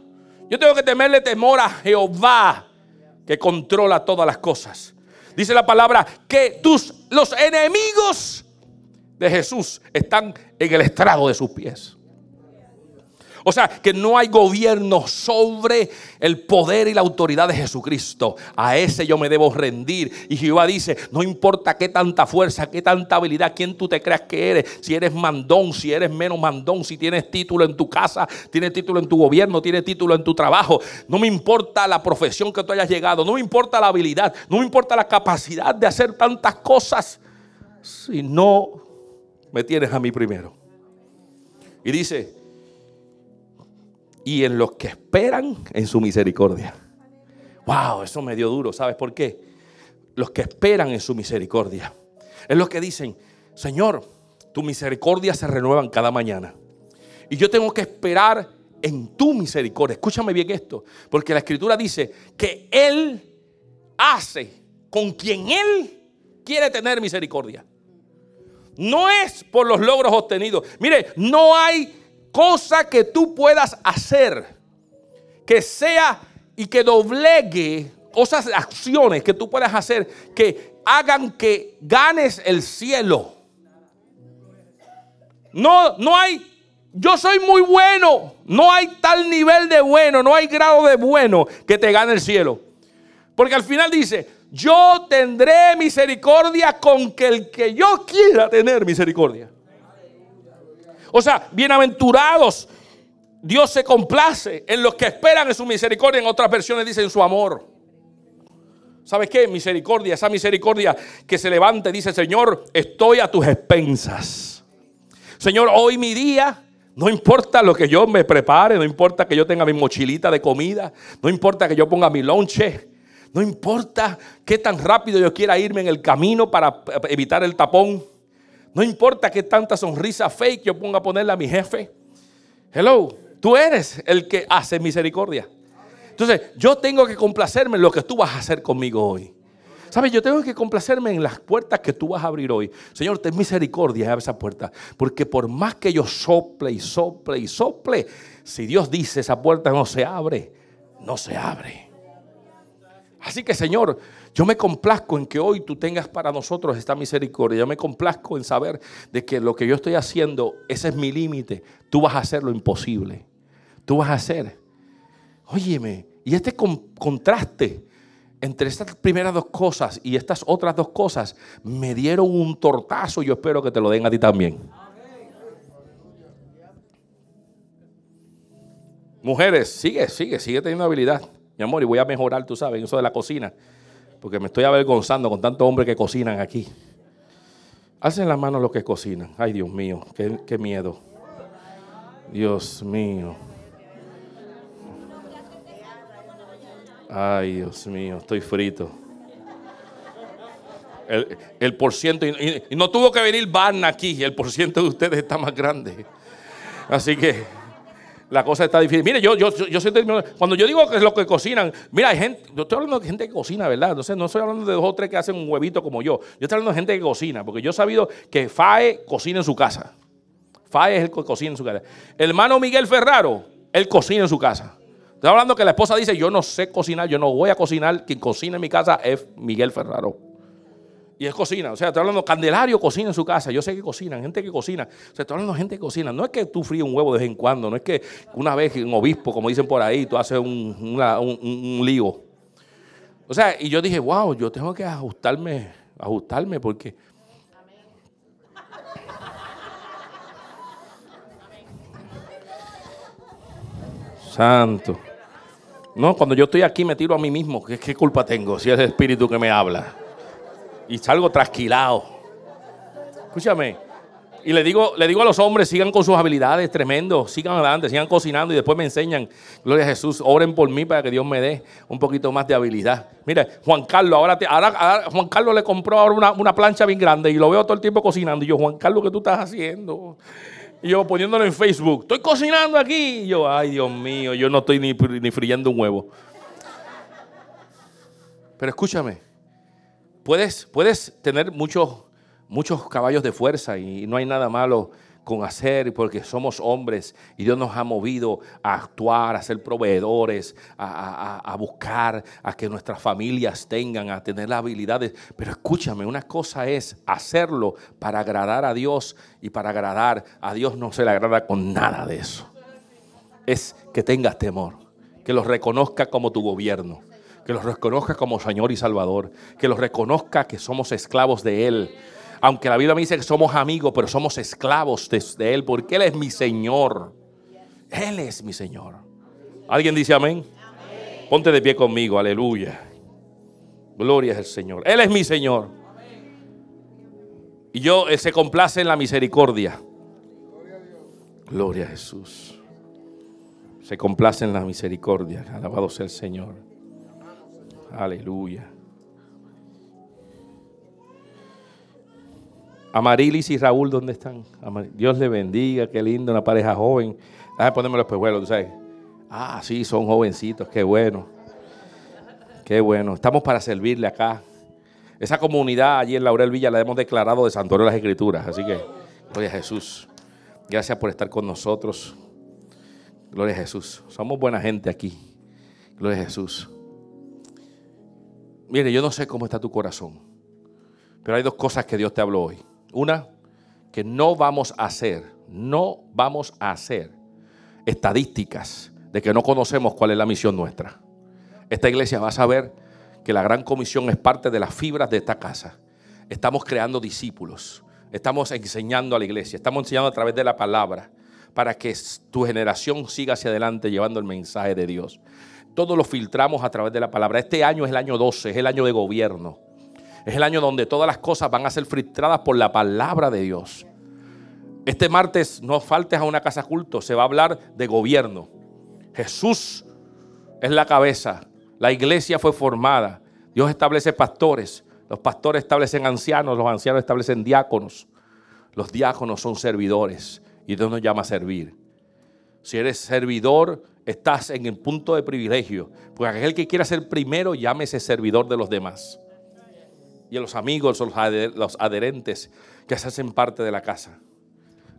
Yo tengo que temerle temor a Jehová que controla todas las cosas. Dice la palabra que tus los enemigos de Jesús están en el estrado de sus pies. O sea, que no hay gobierno sobre el poder y la autoridad de Jesucristo. A ese yo me debo rendir. Y Jehová dice, no importa qué tanta fuerza, qué tanta habilidad, quién tú te creas que eres, si eres mandón, si eres menos mandón, si tienes título en tu casa, tienes título en tu gobierno, tienes título en tu trabajo. No me importa la profesión que tú hayas llegado, no me importa la habilidad, no me importa la capacidad de hacer tantas cosas, si no me tienes a mí primero. Y dice, y en los que esperan en su misericordia. Wow, eso me dio duro. ¿Sabes por qué? Los que esperan en su misericordia. Es los que dicen, Señor, tu misericordia se renuevan cada mañana. Y yo tengo que esperar en tu misericordia. Escúchame bien esto, porque la escritura dice que Él hace con quien Él quiere tener misericordia. No es por los logros obtenidos. Mire, no hay cosa que tú puedas hacer que sea y que doblegue cosas, acciones que tú puedas hacer que hagan que ganes el cielo. No, no hay, yo soy muy bueno, no hay tal nivel de bueno, no hay grado de bueno que te gane el cielo. Porque al final dice, yo tendré misericordia con que el que yo quiera tener misericordia. O sea, bienaventurados. Dios se complace en los que esperan en su misericordia. En otras versiones dicen su amor. ¿Sabes qué? Misericordia, esa misericordia que se levanta y dice, Señor, estoy a tus expensas. Señor, hoy mi día, no importa lo que yo me prepare, no importa que yo tenga mi mochilita de comida, no importa que yo ponga mi lonche, no importa qué tan rápido yo quiera irme en el camino para evitar el tapón. No importa que tanta sonrisa fake yo ponga a ponerle a mi jefe. Hello, tú eres el que hace misericordia. Entonces, yo tengo que complacerme en lo que tú vas a hacer conmigo hoy. ¿Sabes? Yo tengo que complacerme en las puertas que tú vas a abrir hoy. Señor, ten misericordia abre esa puerta. Porque por más que yo sople y sople y sople, si Dios dice esa puerta no se abre, no se abre. Así que, Señor, yo me complazco en que hoy tú tengas para nosotros esta misericordia. Yo me complazco en saber de que lo que yo estoy haciendo, ese es mi límite. Tú vas a hacer lo imposible. Tú vas a hacer. Óyeme, y este contraste entre estas primeras dos cosas y estas otras dos cosas me dieron un tortazo. Yo espero que te lo den a ti también. Mujeres, sigue, sigue, sigue teniendo habilidad. Mi amor, y voy a mejorar, tú sabes, eso de la cocina porque me estoy avergonzando con tantos hombres que cocinan aquí. Hacen las manos los que cocinan. Ay, Dios mío, qué, qué miedo. Dios mío. Ay, Dios mío, estoy frito. El, el por ciento, y, no tuvo que venir Barna aquí, el por ciento de ustedes está más grande. Así que la cosa está difícil. Mire, yo, yo, yo, cuando yo digo que es lo que cocinan, mira, hay gente, yo estoy hablando de gente que cocina, ¿verdad? Entonces no estoy hablando de dos o tres que hacen un huevito como yo. Yo estoy hablando de gente que cocina, porque yo he sabido que Fae cocina en su casa. Fae es el que cocina en su casa. Hermano Miguel Ferraro, él cocina en su casa. Estoy hablando que la esposa dice, yo no sé cocinar, yo no voy a cocinar, quien cocina en mi casa es Miguel Ferraro. Y es cocina. O sea, estoy hablando, Candelario cocina en su casa. Yo sé que cocinan, gente que cocina. O sea, estoy hablando de gente que cocina. No es que tú fríes un huevo de vez en cuando. No es que una vez un obispo, como dicen por ahí, tú haces un, un, lío. O sea, y yo dije, wow, yo tengo que ajustarme, ajustarme porque... Santo. No, cuando yo estoy aquí me tiro a mí mismo. ¿Qué, ¿Qué, culpa tengo si es el Espíritu que me habla? Y salgo trasquilado. Escúchame. Y le digo, le digo a los hombres, sigan con sus habilidades, tremendo, sigan adelante, sigan cocinando y después me enseñan, gloria a Jesús, oren por mí para que Dios me dé un poquito más de habilidad. Mira, Juan Carlos, ahora, ahora, Juan Carlos le compró ahora una, una, plancha bien grande y lo veo todo el tiempo cocinando. Y yo, Juan Carlos, ¿qué tú estás haciendo? Y yo poniéndolo en Facebook, estoy cocinando aquí. Y yo, ay Dios mío, yo no estoy ni, ni friendo un huevo. Pero escúchame, Puedes, puedes tener muchos, muchos caballos de fuerza y no hay nada malo con hacer, porque somos hombres y Dios nos ha movido a actuar, a ser proveedores, a, a, buscar, a que nuestras familias tengan, a tener las habilidades. Pero escúchame, una cosa es hacerlo para agradar a Dios y para agradar a Dios no se le agrada con nada de eso. es que tengas temor, que los reconozca como tu gobierno, que los reconozca como Señor y Salvador, que los reconozca que somos esclavos de Él. Aunque la Biblia me dice que somos amigos, pero somos esclavos de, Él, porque Él es mi Señor. Él es mi Señor. ¿Alguien dice amén? Ponte de pie conmigo, aleluya. Gloria al Señor. Él es mi Señor. Y yo, Él se complace en la misericordia. Gloria a Jesús. Se complace en la misericordia. Alabado sea el Señor. Aleluya. Amarilis y Raúl, ¿dónde están? Dios le bendiga, qué lindo, una pareja joven. Déjame ponerme los pejuelos, ¿tú sabes? Ah, sí, son jovencitos, qué bueno. Qué bueno. Estamos para servirle acá. Esa comunidad allí en Laurel Villa la hemos declarado de santuario de las Escrituras. Así que, gloria a Jesús. Gracias por estar con nosotros. Gloria a Jesús. Somos buena gente aquí. Gloria a Jesús. Mire, yo no sé cómo está tu corazón, pero hay dos cosas que Dios te habló hoy. Una, que no vamos a hacer, no vamos a hacer estadísticas de que no conocemos cuál es la misión nuestra. Esta iglesia va a saber que la gran comisión es parte de las fibras de esta casa. Estamos creando discípulos, estamos enseñando a la iglesia, estamos enseñando a través de la palabra para que tu generación siga hacia adelante llevando el mensaje de Dios. Todo lo filtramos a través de la palabra. Este año es el año 12, es el año de gobierno. Es el año donde todas las cosas van a ser filtradas por la palabra de Dios. Este martes no faltes a una casa culto, se va a hablar de gobierno. Jesús es la cabeza, la iglesia fue formada, Dios establece pastores, los pastores establecen ancianos, los ancianos establecen diáconos, los diáconos son servidores y Dios nos llama a servir. Si eres servidor, estás en el punto de privilegio. Porque aquel que quiera ser primero, llámese servidor de los demás. Y a los amigos, los adherentes que se hacen parte de la casa.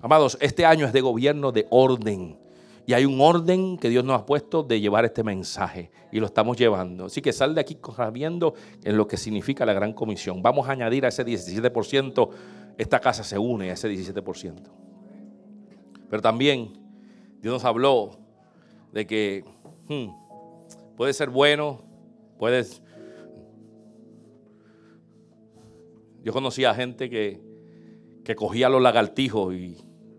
Amados, este año es de gobierno de orden. Y hay un orden que Dios nos ha puesto de llevar este mensaje. Y lo estamos llevando. Así que sal de aquí sabiendo en lo que significa la gran comisión. Vamos a añadir a ese 17%. Esta casa se une a ese 17%. Pero también Dios nos habló de que hmm, puede ser bueno, puedes... Yo conocía gente que, que cogía los lagartijos y,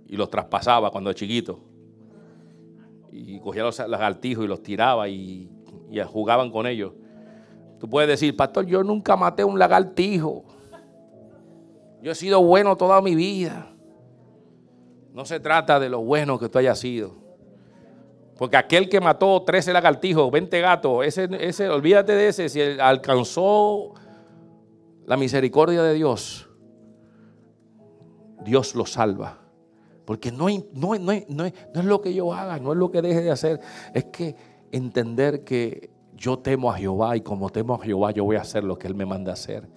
los traspasaba cuando era chiquito. Y cogía los lagartijos y los tiraba y, y jugaban con ellos. Tú puedes decir, pastor, yo nunca maté un lagartijo. Yo he sido bueno toda mi vida. No se trata de lo bueno que tú hayas sido. Porque aquel que mató 13 lagartijos, 20 gatos, ese, ese, olvídate de ese, si alcanzó la misericordia de Dios, Dios lo salva. Porque no, no, no, no, es lo que yo haga, no es lo que deje de hacer, es que entender que yo temo a Jehová y como temo a Jehová yo voy a hacer lo que Él me manda hacer.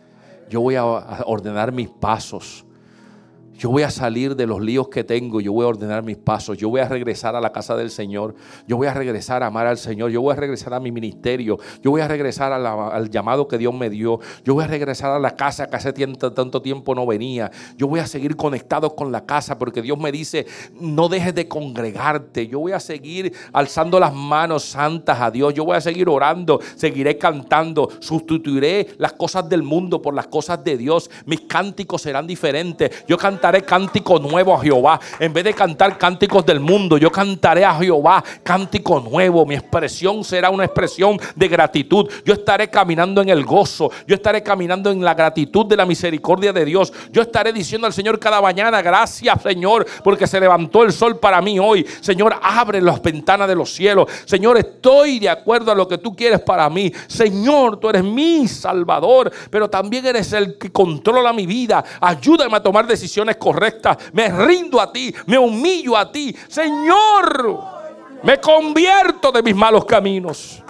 Yo voy a ordenar mis pasos. Yo voy a salir de los líos que tengo, yo voy a ordenar mis pasos, yo voy a regresar a la casa del Señor, yo voy a regresar a amar al Señor, yo voy a regresar a mi ministerio, yo voy a regresar al llamado que Dios me dio, yo voy a regresar a la casa que hace tanto tiempo no venía, yo voy a seguir conectado con la casa porque Dios me dice, no dejes de congregarte, yo voy a seguir alzando las manos santas a Dios, yo voy a seguir orando, seguiré cantando, sustituiré las cosas del mundo por las cosas de Dios, mis cánticos serán diferentes, yo cantaré cantaré cántico nuevo a Jehová. En vez de cantar cánticos del mundo, yo cantaré a Jehová cántico nuevo. Mi expresión será una expresión de gratitud. Yo estaré caminando en el gozo. Yo estaré caminando en la gratitud de la misericordia de Dios. Yo estaré diciendo al Señor cada mañana, gracias Señor, porque se levantó el sol para mí hoy. Señor, abre las ventanas de los cielos. Señor, estoy de acuerdo a lo que tú quieres para mí. Señor, tú eres mi Salvador, pero también eres el que controla mi vida. Ayúdame a tomar decisiones correctas. Me rindo a ti, me humillo a ti. Señor, me convierto de mis malos caminos.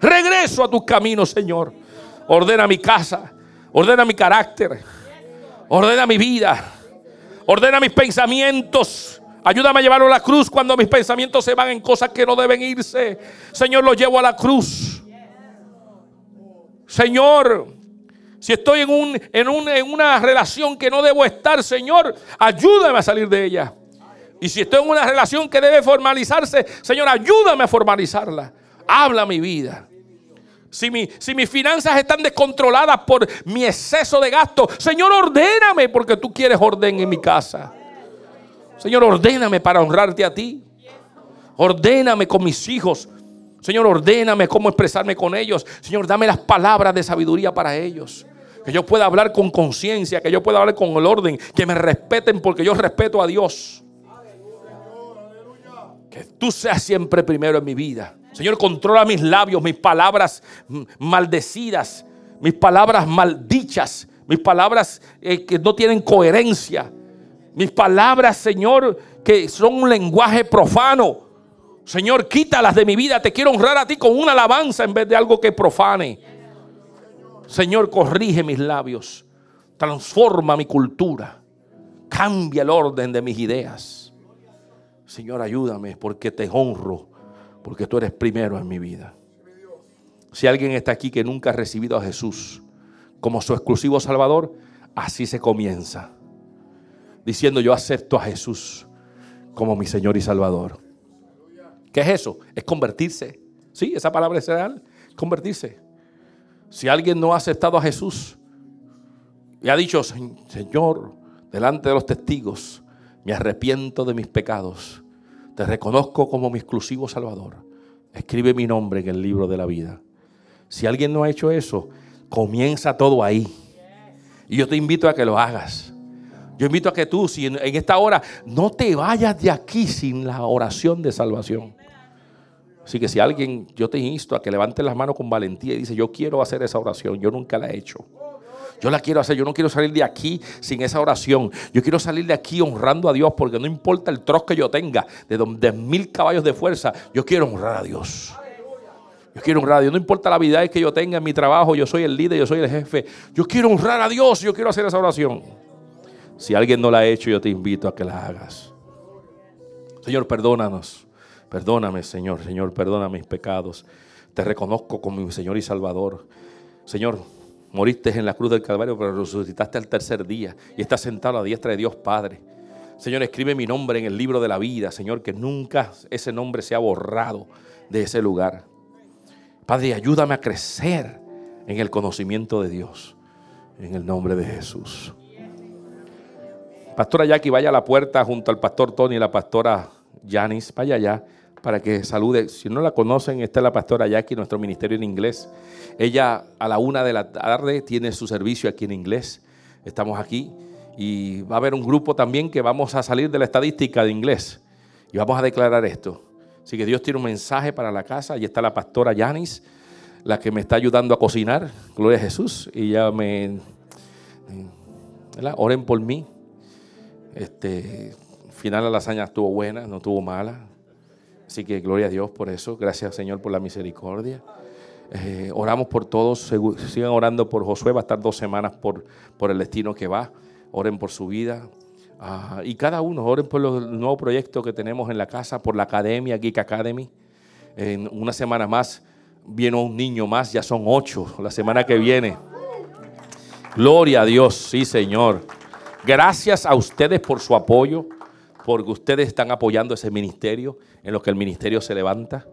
Regreso a tus caminos, Señor. Ordena mi casa, ordena mi carácter, ordena mi vida, ordena mis pensamientos. Ayúdame a llevarlo a la cruz cuando mis pensamientos se van en cosas que no deben irse. Señor, lo llevo a la cruz. Señor, si estoy en, un, en, una relación que no debo estar, Señor, ayúdame a salir de ella. Y si estoy en una relación que debe formalizarse, Señor, ayúdame a formalizarla. Habla mi vida. Si, si, mis finanzas están descontroladas por mi exceso de gasto, Señor, ordéname porque tú quieres orden en mi casa. Señor, ordéname para honrarte a ti. Ordéname con mis hijos. Señor, ordéname cómo expresarme con ellos. Señor, dame las palabras de sabiduría para ellos. Que yo pueda hablar con conciencia, que yo pueda hablar con el orden, que me respeten porque yo respeto a Dios. Que tú seas siempre primero en mi vida. Señor, controla mis labios, mis palabras maldecidas, mis palabras maldichas, mis palabras eh, que no tienen coherencia. Mis palabras, Señor, que son un lenguaje profano. Señor, quítalas de mi vida. Te quiero honrar a ti con una alabanza en vez de algo que profane. Señor, corrige mis labios. Transforma mi cultura. Cambia el orden de mis ideas. Señor, ayúdame porque te honro. Porque tú eres primero en mi vida. Si alguien está aquí que nunca ha recibido a Jesús como su exclusivo Salvador, así se comienza diciendo yo acepto a Jesús como mi Señor y Salvador. ¿Qué es eso? Es convertirse. Sí, esa palabra es real. Convertirse. Si alguien no ha aceptado a Jesús y ha dicho, Señor, delante de los testigos, me arrepiento de mis pecados, te reconozco como mi exclusivo Salvador, escribe mi nombre en el libro de la vida. Si alguien no ha hecho eso, comienza todo ahí. Y yo te invito a que lo hagas. Yo invito a que tú, si en, esta hora, no te vayas de aquí sin la oración de salvación. Así que si alguien, yo te insto a que levantes las manos con valentía y dice, yo quiero hacer esa oración, yo nunca la he hecho. Yo la quiero hacer, yo no quiero salir de aquí sin esa oración. Yo quiero salir de aquí honrando a Dios porque no importa el trozo que yo tenga, de, de mil caballos de fuerza, yo quiero honrar a Dios. Yo quiero honrar a Dios. No importa la vida que yo tenga en mi trabajo, yo soy el líder, yo soy el jefe. Yo quiero honrar a Dios, yo quiero hacer esa oración. Si alguien no la ha hecho, yo te invito a que la hagas. Señor, perdónanos. Perdóname, Señor. Señor, perdona mis pecados. Te reconozco como mi Señor y Salvador. Señor, moriste en la cruz del Calvario, pero resucitaste al tercer día y estás sentado a la diestra de Dios Padre. Señor, escribe mi nombre en el libro de la vida, Señor, que nunca ese nombre sea borrado de ese lugar. Padre, ayúdame a crecer en el conocimiento de Dios. En el nombre de Jesús. Pastora Jackie, vaya a la puerta junto al pastor Tony y la pastora Janice. Vaya allá para que salude. Si no la conocen, esta es la pastora Jackie, nuestro ministerio en inglés. Ella a la una de la tarde tiene su servicio aquí en inglés. Estamos aquí y va a haber un grupo también que vamos a salir de la estadística de inglés y vamos a declarar esto. Así que Dios tiene un mensaje para la casa. Allí está la pastora Janice, la que me está ayudando a cocinar. Gloria a Jesús. Y ya me... Oren por mí este, final la lasaña estuvo buena, no estuvo mala. Así que gloria a Dios por eso. Gracias Señor por la misericordia. Eh, oramos por todos. Sigan orando por Josué. Va a estar dos semanas por, por el destino que va. Oren por su vida. Ah, y cada uno, oren por los nuevos proyectos que tenemos en la casa, por la academia, Geek Academy. En una semana más viene un niño más, ya son ocho la semana que viene. Gloria a Dios, sí Señor. Gracias a ustedes por su apoyo, porque ustedes están apoyando ese ministerio, en lo que el ministerio se levanta.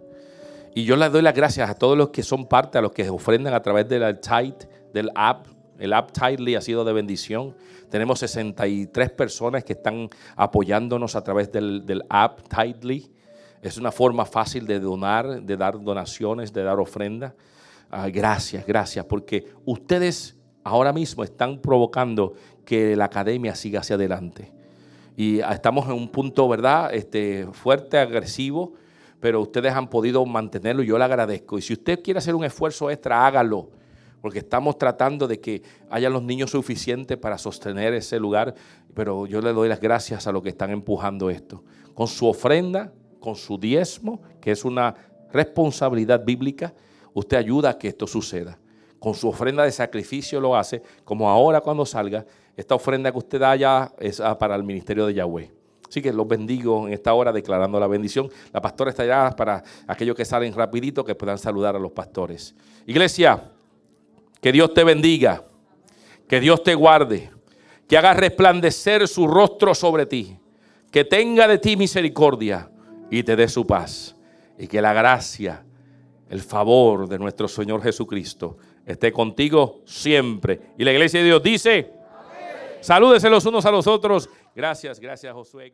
Y yo les doy las gracias a todos los que son parte, a los que ofrendan a través del Tide, del app. El app Tidely ha sido de bendición. Tenemos 63 personas que están apoyándonos a través del, del app Tidely. Es una forma fácil de donar, de dar donaciones, de dar ofrenda. Ah, gracias, gracias, porque ustedes ahora mismo están provocando que la academia siga hacia adelante. Y estamos en un punto, ¿verdad? Este, fuerte, agresivo, pero ustedes han podido mantenerlo y yo le agradezco. Y si usted quiere hacer un esfuerzo extra, hágalo, porque estamos tratando de que haya los niños suficientes para sostener ese lugar, pero yo le doy las gracias a los que están empujando esto. Con su ofrenda, con su diezmo, que es una responsabilidad bíblica, usted ayuda a que esto suceda. Con su ofrenda de sacrificio lo hace, como ahora cuando salga, esta ofrenda que usted haya es ah, para el ministerio de Yahweh. Así que los bendigo en esta hora declarando la bendición. La pastora está allá para aquellos que salen rapidito que puedan saludar a los pastores. Iglesia, que Dios te bendiga, que Dios te guarde, que haga resplandecer su rostro sobre ti, que tenga de ti misericordia y te dé su paz. Y que la gracia, el favor de nuestro Señor Jesucristo esté contigo siempre. Y la iglesia de Dios dice, salúdese los unos a los otros. Gracias, gracias Josué.